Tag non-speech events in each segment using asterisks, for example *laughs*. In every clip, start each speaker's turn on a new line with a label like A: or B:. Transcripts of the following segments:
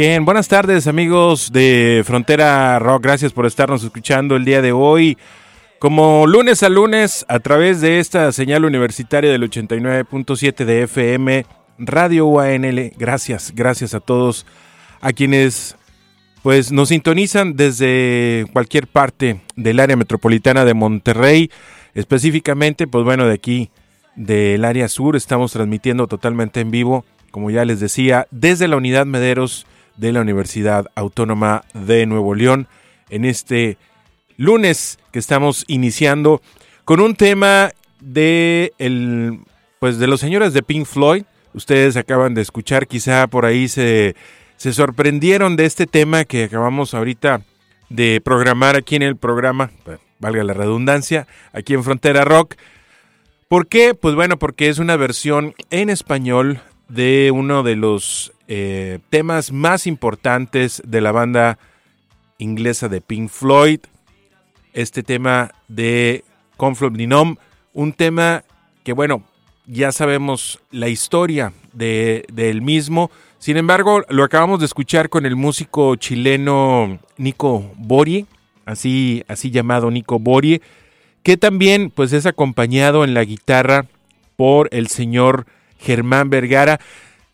A: Bien.
B: Buenas tardes amigos de Frontera Rock. Gracias por estarnos escuchando el día de hoy. Como lunes a lunes, a través de esta señal universitaria del 89.7 de FM, Radio UANL. Gracias, gracias a todos a quienes pues nos sintonizan desde cualquier parte del área metropolitana de Monterrey, específicamente, pues bueno, de aquí del área sur, estamos transmitiendo totalmente en vivo, como ya les decía, desde la unidad Mederos de la Universidad Autónoma de Nuevo León, en este lunes que estamos iniciando con un tema de el pues de los señores de Pink Floyd. Ustedes acaban de escuchar, quizá por ahí se se sorprendieron de este tema que acabamos ahorita de programar aquí en el programa, valga la redundancia, aquí en Frontera Rock. ¿Por qué? Pues bueno, porque es una versión en español de uno de los eh, temas más importantes de la banda inglesa de Pink Floyd. Este tema de Conflop Dinom, un tema que bueno, ya sabemos la historia de, del mismo. Sin embargo, lo acabamos de escuchar con el músico chileno Nico Borie, así, así llamado Nico Borie, que también pues es acompañado en la guitarra por el señor Germán Vergara,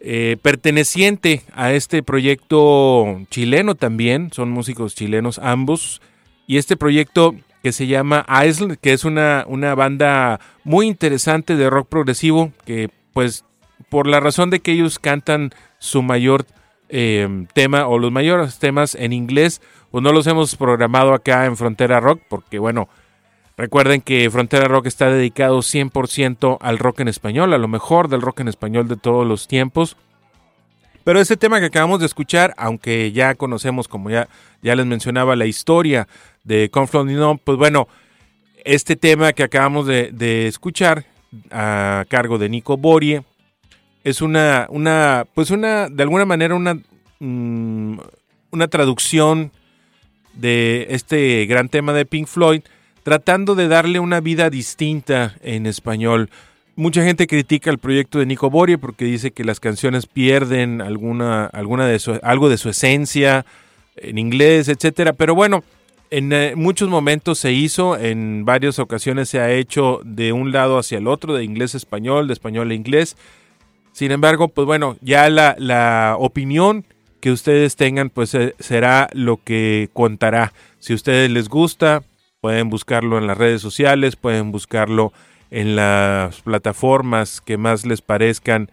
B: eh, perteneciente a este proyecto chileno también, son músicos chilenos ambos, y este proyecto que se llama Island, que es una, una banda muy interesante de rock progresivo, que pues por la razón de que ellos cantan su mayor eh, tema o los mayores temas en inglés, pues no los hemos programado acá en Frontera Rock, porque bueno, recuerden que Frontera Rock está dedicado 100% al rock en español, a lo mejor del rock en español de todos los tiempos. Pero ese tema que acabamos de escuchar, aunque ya conocemos, como ya, ya les mencionaba, la historia de Confluent pues bueno, este tema que acabamos de, de escuchar a cargo de Nico Borie, es una, una, pues una, de alguna manera una, mm, una traducción de este gran tema de Pink Floyd, tratando de darle una vida distinta en español. Mucha gente critica el proyecto de Nico Borie porque dice que las canciones pierden alguna, alguna de su, algo de su esencia en inglés, etcétera. Pero bueno, en eh, muchos momentos se hizo, en varias ocasiones se ha hecho de un lado hacia el otro, de inglés a español, de español a inglés. Sin embargo, pues bueno, ya la, la opinión que ustedes tengan, pues eh, será lo que contará. Si a ustedes les gusta, pueden buscarlo en las redes sociales, pueden buscarlo en las plataformas que más les parezcan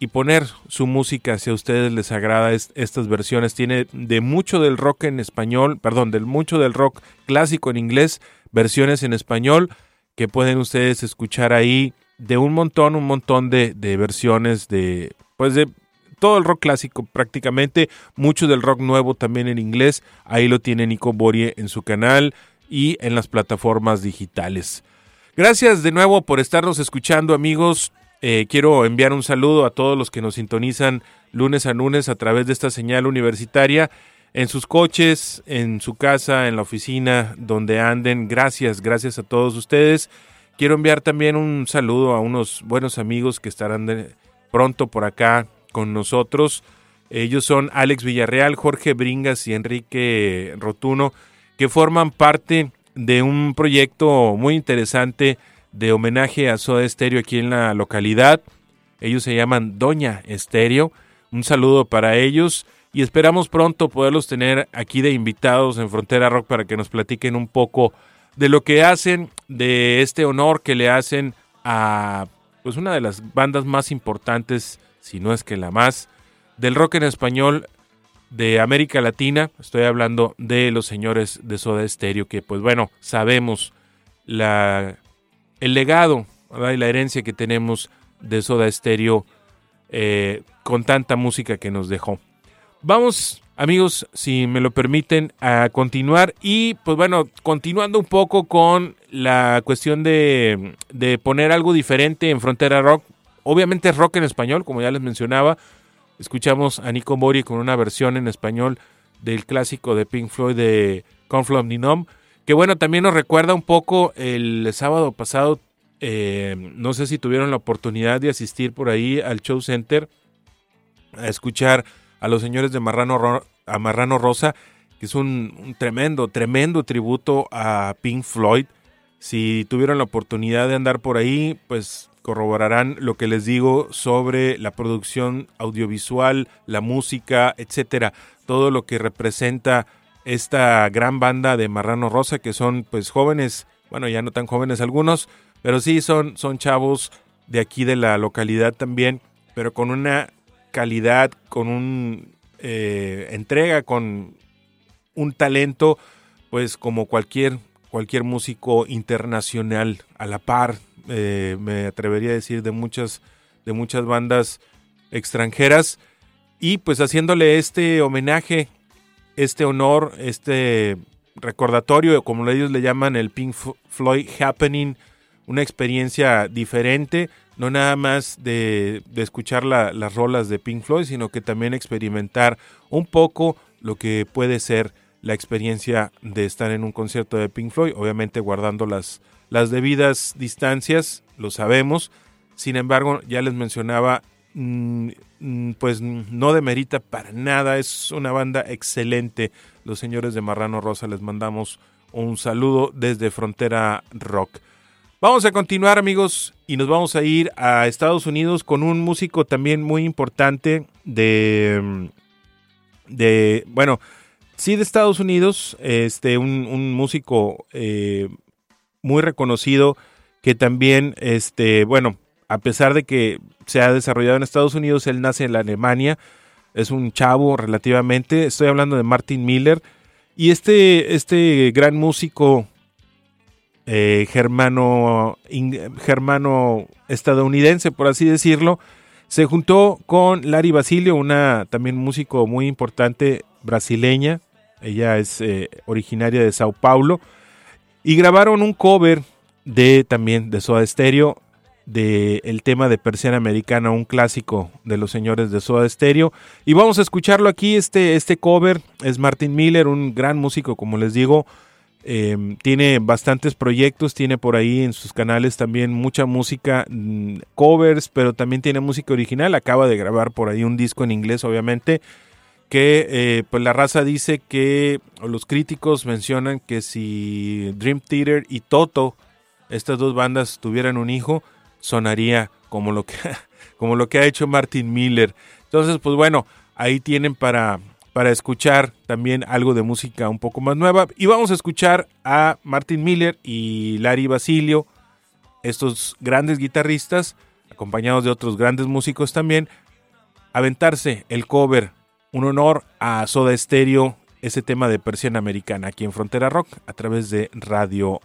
B: y poner su música si a ustedes les agrada estas versiones. Tiene de mucho del rock en español, perdón, del mucho del rock clásico en inglés, versiones en español que pueden ustedes escuchar ahí de un montón, un montón de, versiones de, pues de todo el rock clásico prácticamente, mucho del rock nuevo también en inglés, ahí lo tiene Nico Borie en su canal y en las plataformas digitales. Gracias de nuevo por estarnos escuchando amigos, eh, quiero enviar un saludo a todos los que nos sintonizan lunes a lunes a través de esta señal universitaria en sus coches, en su casa, en la oficina, donde anden. Gracias, gracias a todos ustedes. Quiero enviar también un saludo a unos buenos amigos que estarán pronto por acá con nosotros. Ellos son Alex Villarreal, Jorge Bringas y Enrique Rotuno, que forman parte de un proyecto muy interesante de homenaje a Soda Estéreo aquí en la localidad. Ellos se llaman Doña Estéreo. Un saludo para ellos y esperamos pronto poderlos tener aquí de invitados en Frontera Rock para que nos platiquen un poco de lo que hacen, de este honor que le hacen a pues una de las bandas más importantes, si no es que la más, del rock en español de América Latina. Estoy hablando de los señores de Soda Stereo, que pues bueno, sabemos la, el legado y la herencia que tenemos de Soda Stereo eh, con tanta música que nos dejó. Vamos amigos, si me lo permiten, a continuar. Y pues bueno, continuando un poco con la cuestión de, poner algo diferente en Frontera Rock. Obviamente es rock en español, como ya les mencionaba. Escuchamos a Nico Mori con una versión en español del clásico de Pink Floyd de Confluent Ninom. Que bueno, también nos recuerda un poco el sábado pasado. Eh, no sé si tuvieron la oportunidad de asistir por ahí al Show Center a escuchar a los señores de Marrano, a Marrano Rosa, que es un, tremendo, tremendo tributo a Pink Floyd. Si tuvieron la oportunidad de andar por ahí, pues corroborarán lo que les digo sobre la producción audiovisual, la música, etcétera, todo lo que representa esta gran banda de Marrano Rosa, que son pues jóvenes, bueno, ya no tan jóvenes algunos, pero sí son, son chavos de aquí de la localidad también, pero con una calidad, con un eh, entrega, con un talento, pues como cualquier, cualquier músico internacional a la par, eh, me atrevería a decir, de muchas, de muchas bandas extranjeras. Y pues haciéndole este homenaje, este honor, este recordatorio, como ellos le llaman el Pink Floyd Happening, una experiencia diferente, no nada más de, escuchar las rolas de Pink Floyd, sino que también experimentar un poco lo que puede ser la experiencia de estar en un concierto de Pink Floyd, obviamente guardando las, las debidas distancias, lo sabemos, sin embargo, ya les mencionaba, mm, mm, pues no demerita para nada, es una banda excelente, los señores de Marrano Rosa, les mandamos un saludo desde Frontera Rock. Vamos a continuar amigos y nos vamos a ir a Estados Unidos con un músico también muy importante de, de bueno, sí de Estados Unidos, este, un, músico eh, muy reconocido que también, este, bueno, a pesar de que se ha desarrollado en Estados Unidos, él nace en la Alemania, es un chavo relativamente, estoy hablando de Martin Miller, y este, este gran músico eh, germano, germano estadounidense, por así decirlo, se juntó con Lari Basilio, una también músico muy importante brasileña. Ella es eh, originaria de Sao Paulo. Y grabaron un cover de también de Soda Stereo de el tema de Persiana Americana, un clásico de los señores de Soda Stereo. Y vamos a escucharlo aquí. Este, este cover es Martin Miller, un gran músico, como les digo, Em, tiene bastantes proyectos, tiene por ahí en sus canales también mucha música, mm, covers, pero también tiene música original. Acaba de grabar por ahí un disco en inglés, obviamente, que eh, pues la raza dice que, los críticos mencionan que si Dream Theater y Toto, estas dos bandas, tuvieran un hijo, sonaría como lo que, *laughs* como lo que ha hecho Martin Miller. Entonces, pues bueno, ahí tienen para para escuchar también algo de música un poco más nueva. Y vamos a escuchar a Martin Miller y Larry Basilio, estos grandes guitarristas, acompañados de otros grandes músicos también, aventarse el cover, un honor a Soda Stereo, ese tema de Persiana Americana aquí en Frontera Rock a través de Radio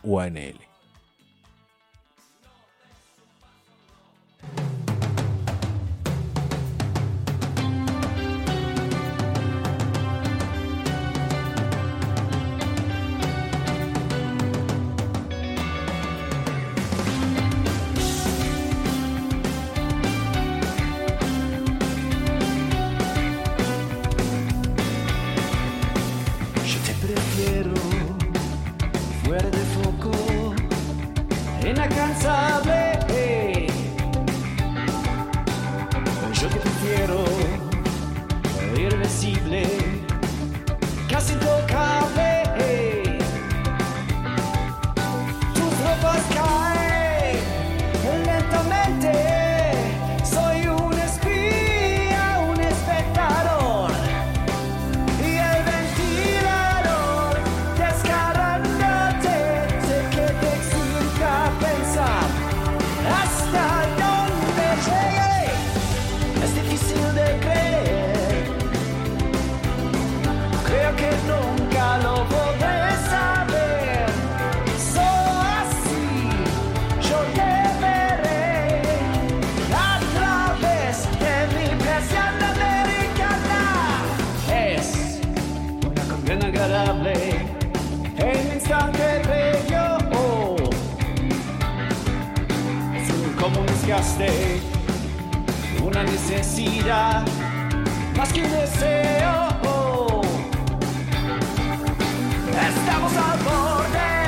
A: Una necesidad, más que un deseo. Estamos al borde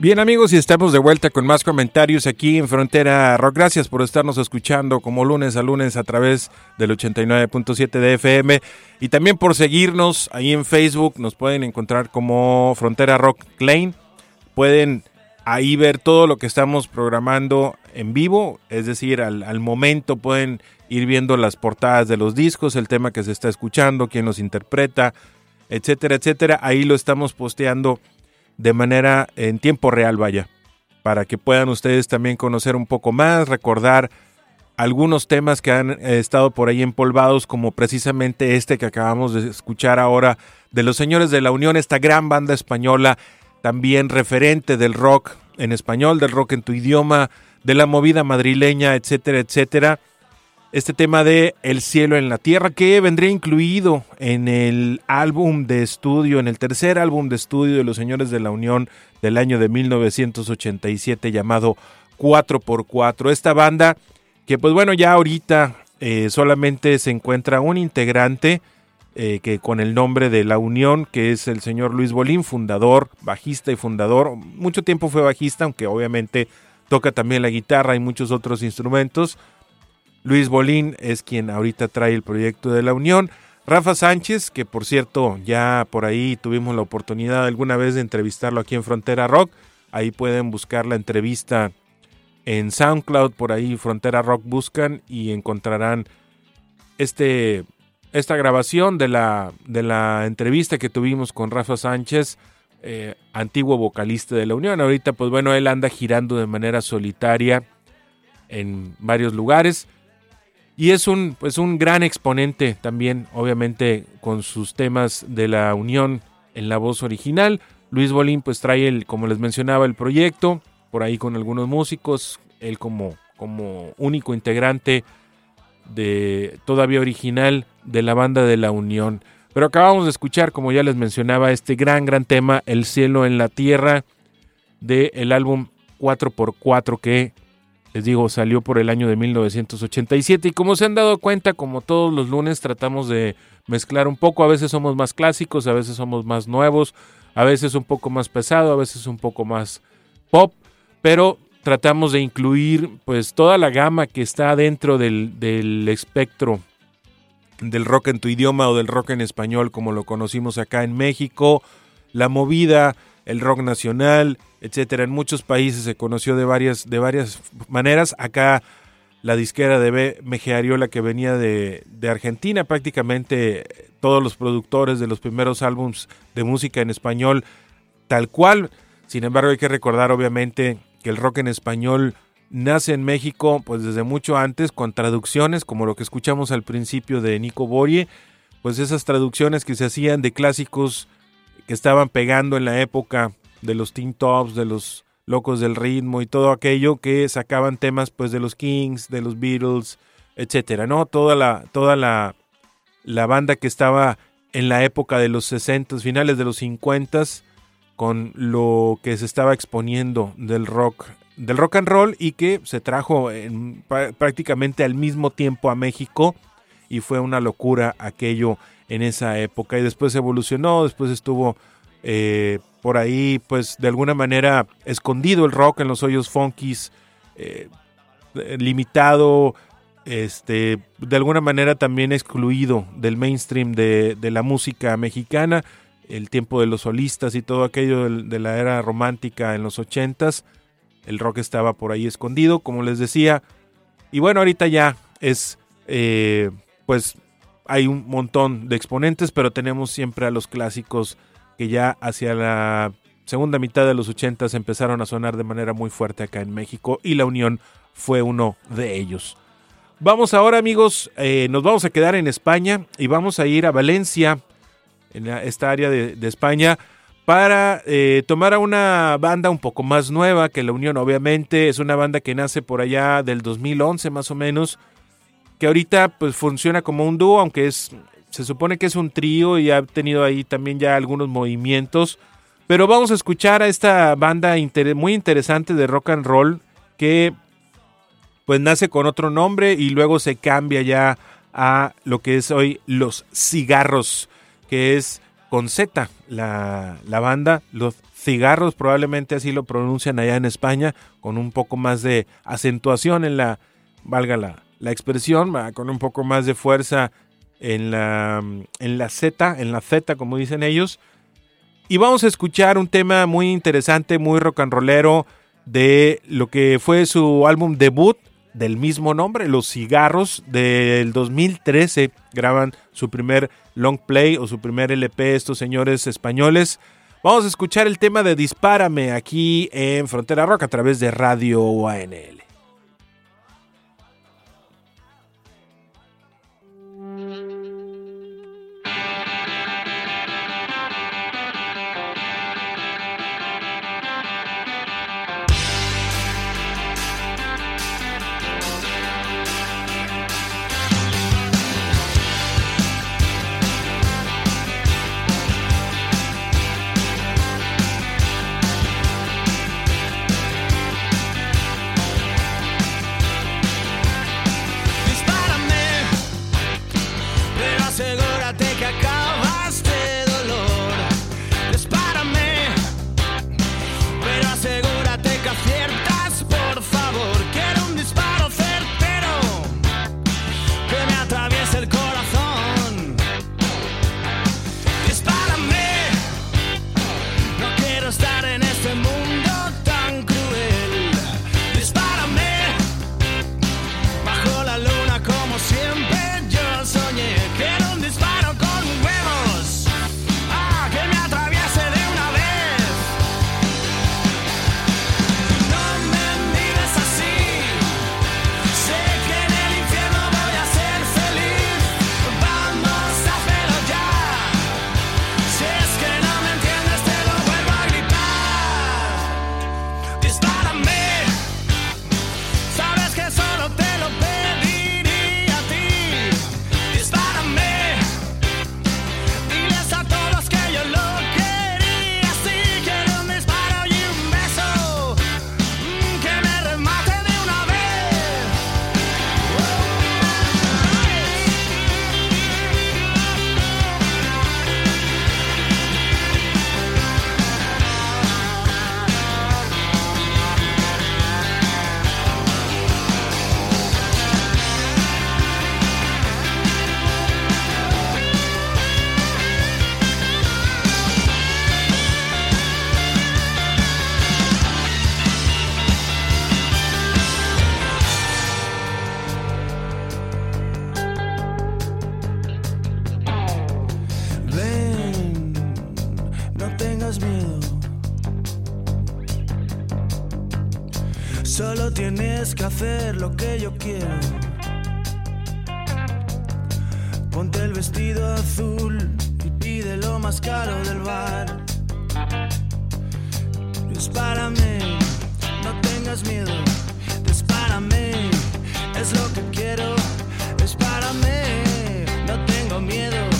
C: Bien
B: amigos, y estamos de vuelta con más comentarios aquí en Frontera Rock. Gracias por estarnos escuchando como lunes a lunes a través del 89.7 de FM y también por seguirnos ahí en Facebook. Nos pueden encontrar como Frontera Rock Klein. Pueden ahí ver todo lo que estamos programando en vivo, es decir, al, al momento pueden ir viendo las portadas de los discos, el tema que se está escuchando, quién los interpreta, etcétera, etcétera. Ahí lo estamos posteando de manera en tiempo real, vaya, para que puedan ustedes también conocer un poco más, recordar algunos temas que han estado por ahí empolvados, como precisamente este que acabamos de escuchar ahora de los Señores de la Unión, esta gran banda española, también referente del rock en español, del rock en tu idioma, de la movida madrileña, etcétera, etcétera este tema de El cielo en la tierra, que vendría incluido en el álbum de estudio, en el tercer álbum de estudio de los Señores de la Unión del año de 1987 llamado 4x4. Esta banda que pues bueno, ya ahorita eh, solamente se encuentra un integrante eh, que con el nombre de La Unión, que es el señor Luis Bolín, fundador, bajista y fundador. Mucho tiempo fue bajista, aunque obviamente toca también la guitarra y muchos otros instrumentos Luis Bolín es quien ahorita trae el proyecto de la Unión. Rafa Sánchez, que por cierto ya por ahí tuvimos la oportunidad alguna vez de entrevistarlo aquí en Frontera Rock. Ahí pueden buscar la entrevista en SoundCloud, por ahí Frontera Rock buscan y encontrarán este, esta grabación de la, de la entrevista que tuvimos con Rafa Sánchez, eh, antiguo vocalista de la Unión. Ahorita pues bueno, él anda girando de manera solitaria en varios lugares. Y es un, pues un gran exponente también, obviamente, con sus temas de la unión en la voz original. Luis Bolín pues trae, el, como les mencionaba, el proyecto, por ahí con algunos músicos, él como, como único integrante de todavía original de la banda de la Unión. Pero acabamos de escuchar, como ya les mencionaba, este gran, gran tema, El cielo en la tierra, del el álbum 4x4 que les digo, salió por el año de 1987 y como se han dado cuenta, como todos los lunes tratamos de mezclar un poco, a veces somos más clásicos, a veces somos más nuevos, a veces un poco más pesado, a veces un poco más pop, pero tratamos de incluir pues toda la gama que está dentro del, del espectro del rock en tu idioma o del rock en español como lo conocimos acá en México, la movida, el rock nacional, etcétera. En muchos países se conoció de varias, de varias maneras. Acá la disquera de B. Ariola que venía de, de, Argentina, prácticamente todos los productores de los primeros álbums de música en español, tal cual. Sin embargo, hay que recordar obviamente que el rock en español nace en México pues desde mucho antes con traducciones como lo que escuchamos al principio de Nico Borie, pues esas traducciones que se hacían de clásicos que estaban pegando en la época de los Teen Tops, de los Locos del Ritmo y todo aquello que sacaban temas pues de los Kings, de los Beatles, etcétera, ¿no? Toda la toda la, la banda que estaba en la época de los 60, finales de los 50 con lo que se estaba exponiendo del rock del rock and roll y que se trajo en, prácticamente al mismo tiempo a México y fue una locura aquello en esa época y después evolucionó, después estuvo eh, por ahí pues de alguna manera escondido el rock en los hoyos funkies, eh, limitado, este, de alguna manera también excluido del mainstream de, la música mexicana, el tiempo de los solistas y todo aquello de, la era romántica en los ochentas, el rock estaba por ahí escondido, como les decía, y bueno, ahorita ya es, eh, pues hay un montón de exponentes, pero tenemos siempre a los clásicos que ya hacia la segunda mitad de los 80 empezaron a sonar de manera muy fuerte acá en México y la Unión fue uno de ellos. Vamos ahora amigos, eh, nos vamos a quedar en España y vamos a ir a Valencia, en esta área de, España, para eh, tomar a una banda un poco más nueva que la Unión, obviamente es una banda que nace por allá del 2011 más o menos, que ahorita pues funciona como un dúo, aunque es se supone que es un trío y ha tenido ahí también ya algunos movimientos. Pero vamos a escuchar a esta banda muy interesante de rock and roll que pues nace con otro nombre y luego se cambia ya a lo que es hoy Los Cigarros, que es con Z la, la banda, Los cigarros, probablemente así lo pronuncian allá en España, con un poco más de acentuación en la, valga la, la expresión, con un poco más de fuerza en la, en la Z, en la Z como dicen ellos. Y vamos a escuchar un tema muy interesante, muy rock and rollero de lo que fue su álbum debut del mismo nombre, Los Cigarros, del 2013. Graban su primer long play o su primer LP estos señores españoles. Vamos a escuchar el tema de Dispárame aquí en Frontera Rock a través de Radio ANL.
A: Ponte el vestido azul y pide lo más caro del bar. Dispárame, no tengas miedo. Dispárame, es lo que quiero. Dispárame, no tengo miedo.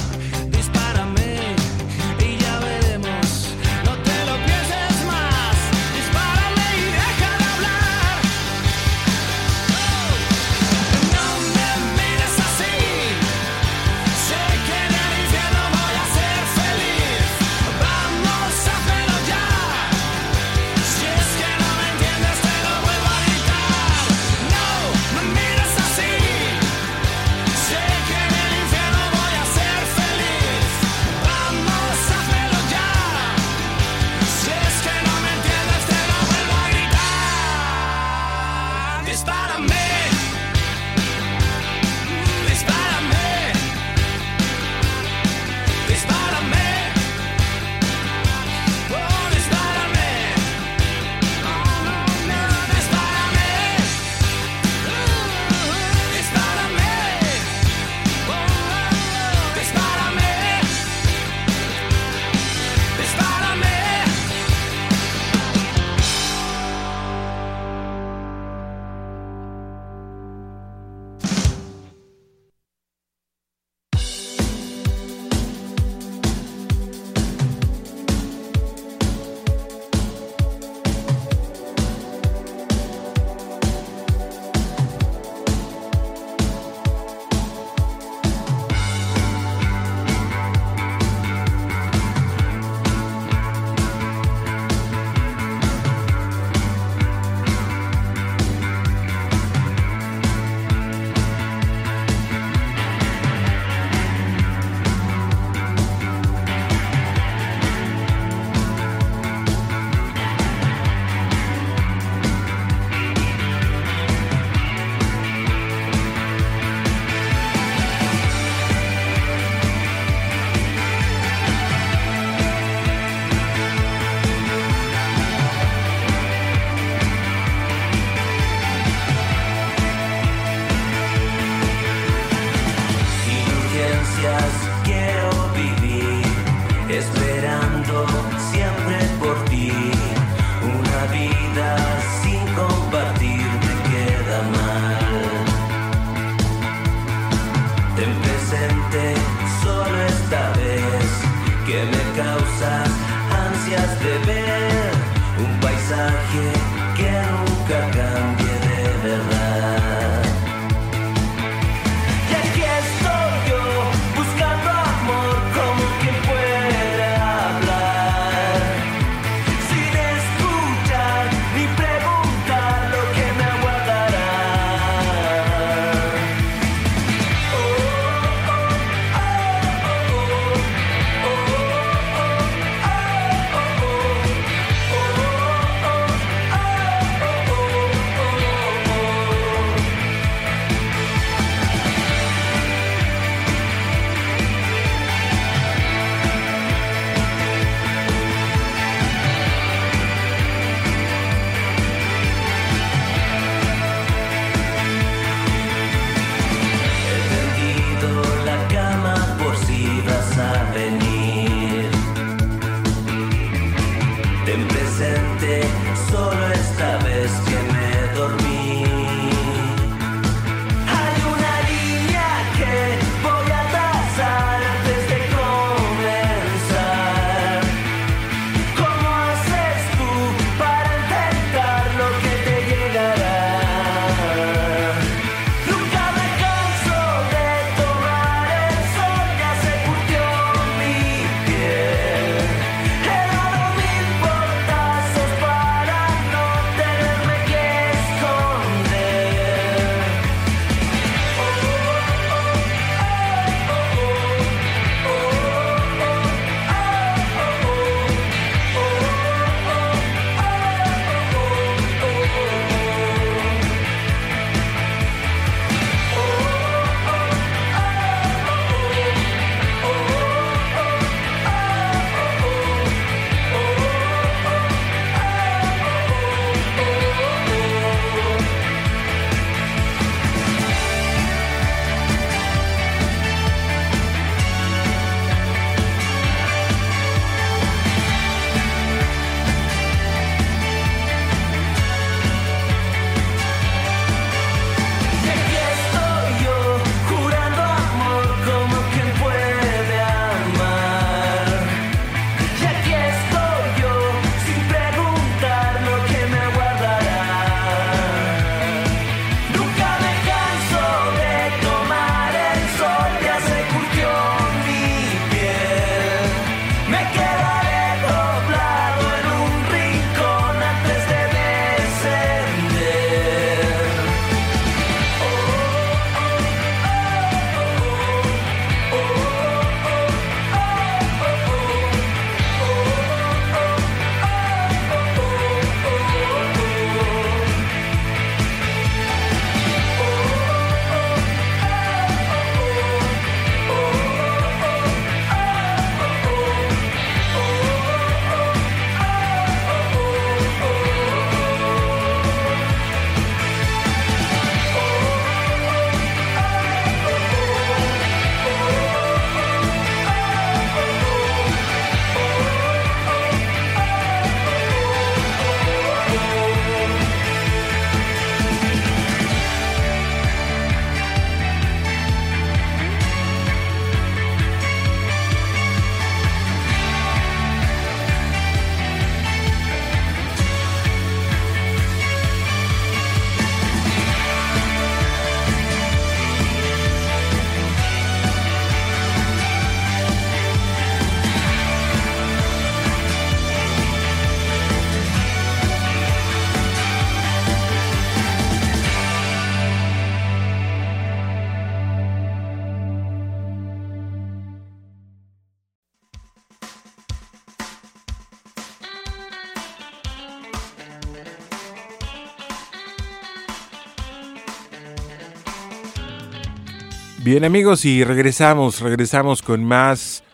B: Bien amigos y regresamos, regresamos con más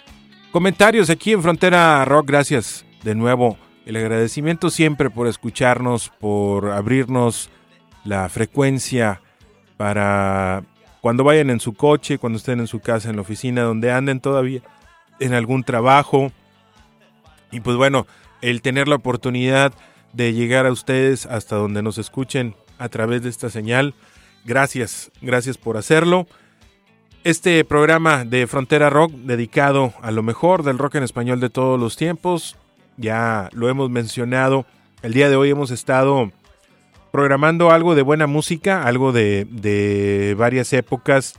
B: comentarios aquí en Frontera Rock. Gracias de nuevo. El agradecimiento siempre por escucharnos, por abrirnos la frecuencia para cuando vayan en su coche, cuando estén en su casa, en la oficina, donde anden todavía en algún trabajo. Y pues bueno, el tener la oportunidad de llegar a ustedes hasta donde nos escuchen a través de esta señal. Gracias, gracias por hacerlo. Este programa de Frontera Rock dedicado a lo mejor del rock en español de todos los tiempos, ya lo hemos mencionado. El día de hoy hemos estado programando algo de buena música, algo de, varias épocas.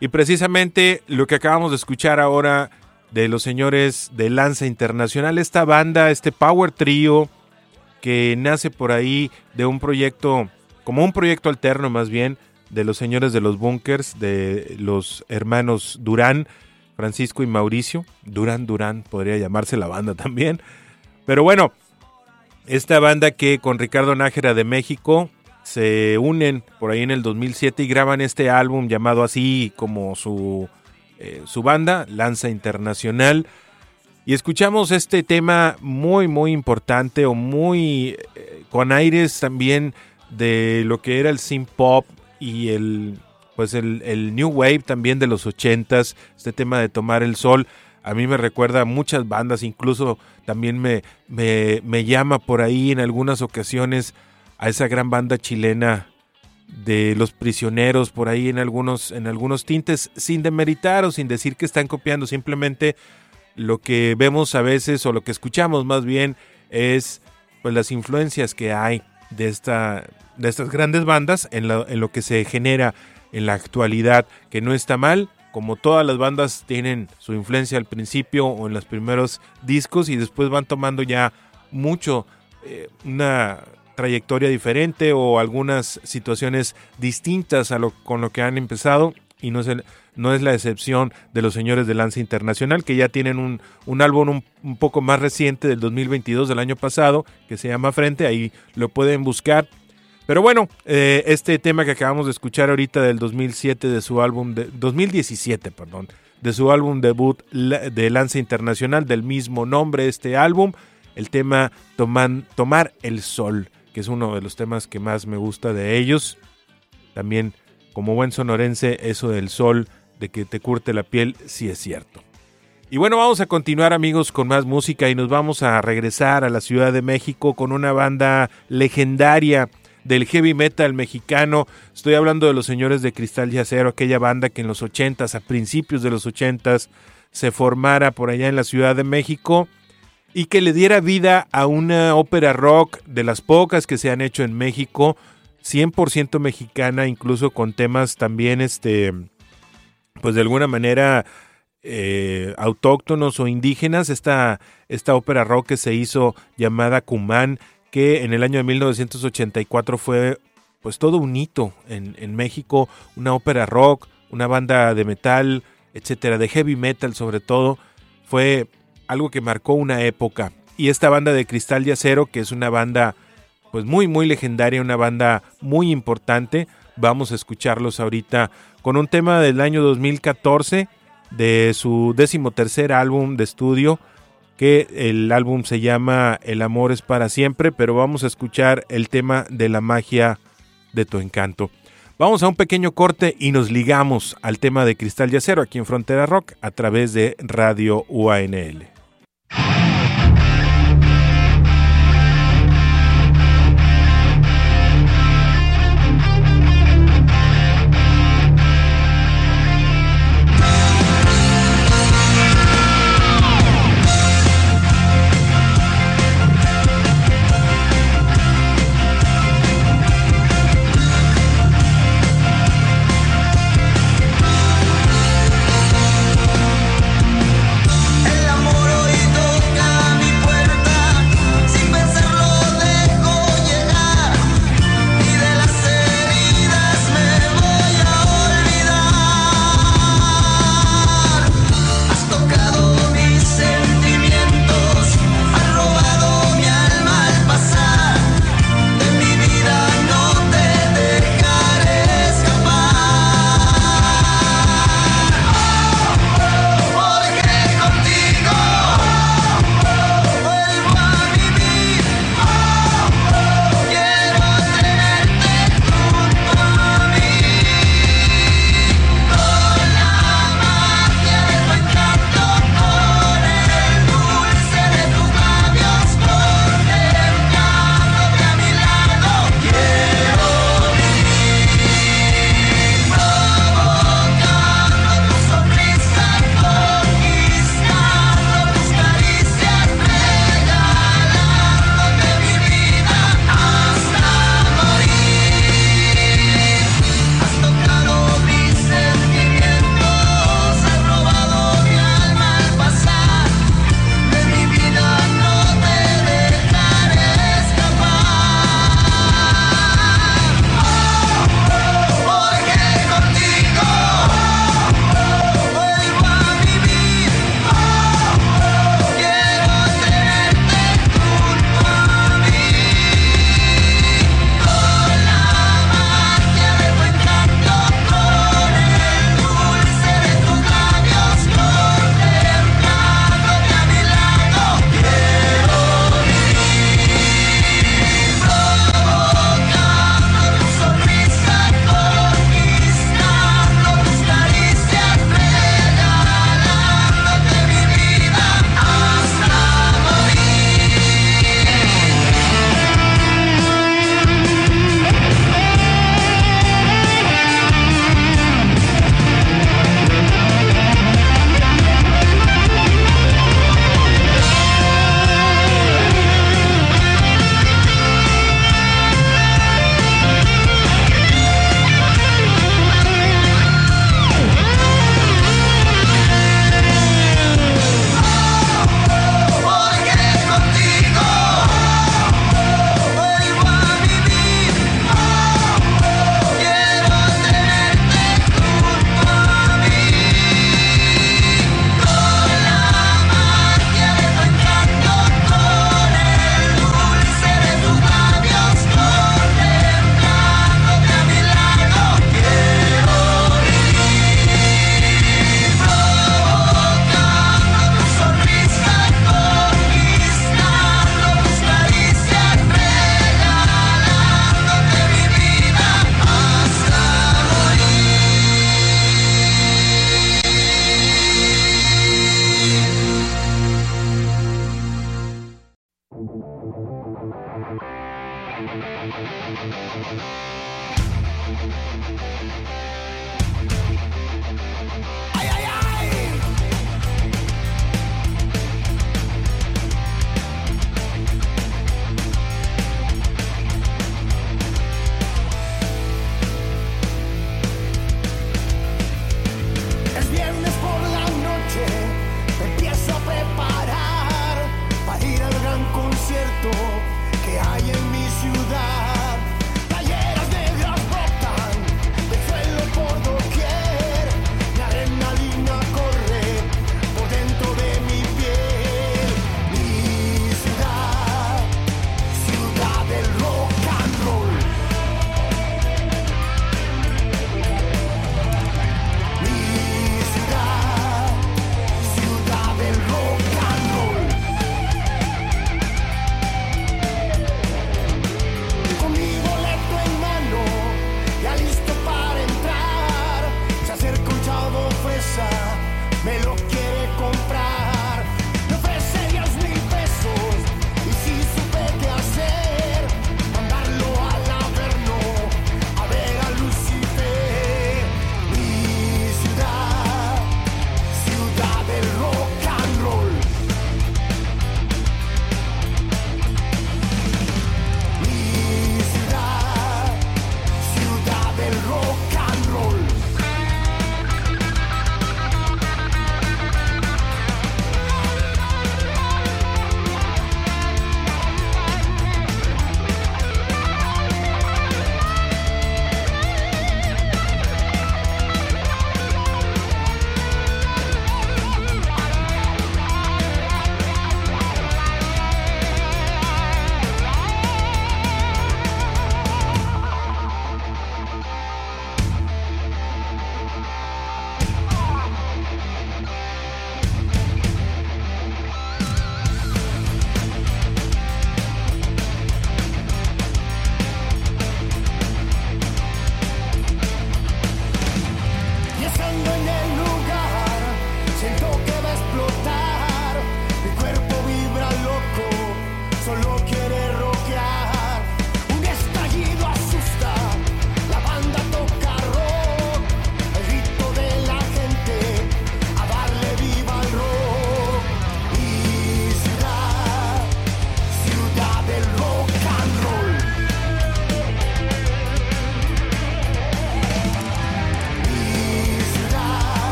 B: Y precisamente lo que acabamos de escuchar ahora de los señores de Lanza Internacional, esta banda, este Power Trio, que nace por ahí de un proyecto, como un proyecto alterno más bien, de los señores de los bunkers, de los hermanos Durán, Francisco y Mauricio. Durán Durán podría llamarse la banda también. Pero bueno, esta banda que con Ricardo Nájera de México se unen por ahí en el 2007 y graban este álbum llamado así como su, eh, su banda, Lanza Internacional. Y escuchamos este tema muy, muy importante o muy eh, con aires también de lo que era el synth pop y el pues el, el, new wave también de los ochentas, este tema de tomar el sol, a mí me recuerda a muchas bandas, incluso también me, me, me llama por ahí en algunas ocasiones a esa gran banda chilena de los prisioneros por ahí en algunos en algunos tintes sin demeritar o sin decir que están copiando simplemente lo que vemos a veces o lo que escuchamos más bien es pues las influencias que hay de esta de estas grandes bandas en lo, en lo que se genera en la actualidad que no está mal como todas las bandas tienen su influencia al principio o en los primeros discos y después van tomando ya mucho eh, una trayectoria diferente o algunas situaciones distintas a lo con lo que han empezado y no es, el, no es la excepción de los señores de Lanza Internacional que ya tienen un, un álbum un, poco más reciente del 2022 del año pasado que se llama Frente, ahí lo pueden buscar. Pero bueno, eh, este tema que acabamos de escuchar ahorita del 2007 de su álbum, de, 2017, perdón, de su álbum debut de Lanza Internacional del mismo nombre, este álbum, el tema Tomar el Sol que es uno de los temas que más me gusta de ellos. También, como buen sonorense, eso del sol, de que te curte la piel, sí es cierto. Y bueno, vamos a continuar amigos con más música y nos vamos a regresar a la Ciudad de México con una banda legendaria del heavy metal mexicano. Estoy hablando de los señores de Cristal y Acero, aquella banda que en los 80s, a principios de los 80s, se formara por allá en la Ciudad de México y que le diera vida a una ópera rock de las pocas que se han hecho en México, 100% mexicana, incluso con temas también, este, pues de alguna manera eh, autóctonos o indígenas. Esta, esta ópera rock que se hizo llamada Cumán, que en el año de 1984 fue pues todo un hito en, en México, una ópera rock, una banda de metal, etcétera, de heavy metal sobre todo, fue algo que marcó una época. Y esta banda de Cristal de Acero, que es una banda pues muy muy legendaria, una banda muy importante, vamos a escucharlos ahorita con un tema del año 2014 de su décimo tercer álbum de estudio, que el álbum se llama El amor es para siempre, pero vamos a escuchar el tema de la magia de tu encanto. Vamos a un pequeño corte y nos ligamos al tema de Cristal de Acero aquí en Frontera Rock a través de Radio UANL.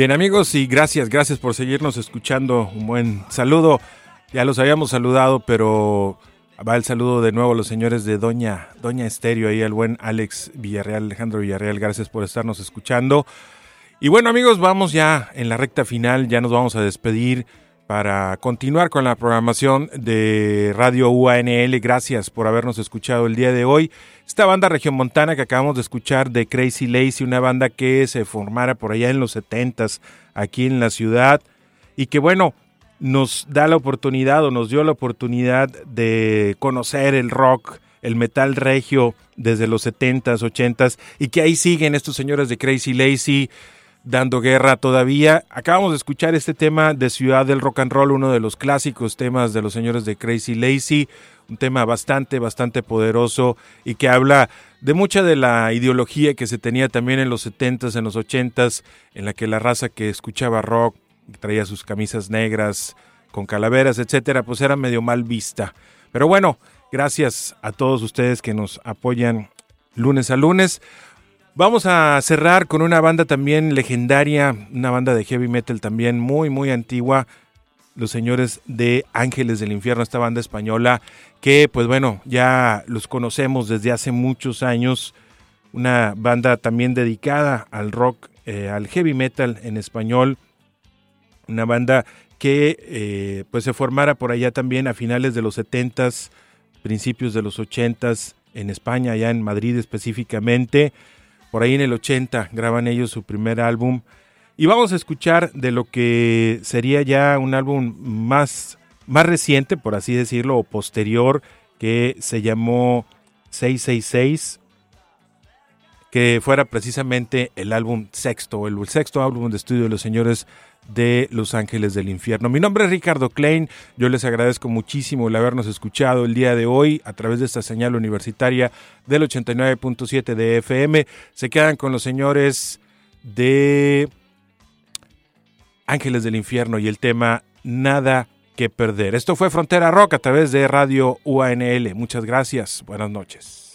B: Bien amigos y gracias, gracias por seguirnos escuchando. Un buen saludo. Ya los habíamos saludado, pero va el saludo de nuevo a los señores de Doña, Doña Estéreo, ahí al buen Alex Villarreal, Alejandro Villarreal, gracias por estarnos escuchando. Y bueno amigos, vamos ya en la recta final, ya nos vamos a despedir para continuar con la programación de Radio UANL. Gracias por habernos escuchado el día de hoy. Esta banda regiomontana que acabamos de escuchar de Crazy Lazy, una banda que se formara por allá en los 70s aquí en la ciudad y que bueno, nos da la oportunidad o nos dio la oportunidad de conocer el rock, el metal regio desde los 70s, 80s y que ahí siguen estos señores de Crazy Lazy dando guerra todavía. Acabamos de escuchar este tema de Ciudad del Rock and Roll, uno de los clásicos temas de los señores de Crazy Lazy, un tema bastante, bastante poderoso y que habla de mucha de la ideología que se tenía también en los 70s, en los 80s, en la que la raza que escuchaba rock, traía sus camisas negras con calaveras, etcétera, pues era medio mal vista. Pero bueno, gracias a todos ustedes que nos apoyan lunes a lunes. Vamos a cerrar con una banda también legendaria, una banda de heavy metal también muy, muy antigua, los señores de Ángeles del Infierno, esta banda española que pues bueno, ya los conocemos desde hace muchos años, una banda también dedicada al rock, eh, al heavy metal en español, una banda que eh, pues se formara por allá también a finales de los 70s, principios de los 80s en España, allá en Madrid específicamente. Por ahí en el 80 graban ellos su primer álbum. Y vamos a escuchar de lo que sería ya un álbum más, más reciente, por así decirlo, o posterior, que se llamó 666, que fuera precisamente el álbum sexto, el sexto álbum de estudio de los señores de Los Ángeles del Infierno. Mi nombre es Ricardo Klein, yo les agradezco muchísimo el habernos escuchado el día de hoy a través de esta señal universitaria del 89.7 de FM. Se quedan con los señores de Ángeles del Infierno y el tema Nada que perder. Esto fue Frontera Rock a través de Radio UANL. Muchas gracias. Buenas noches.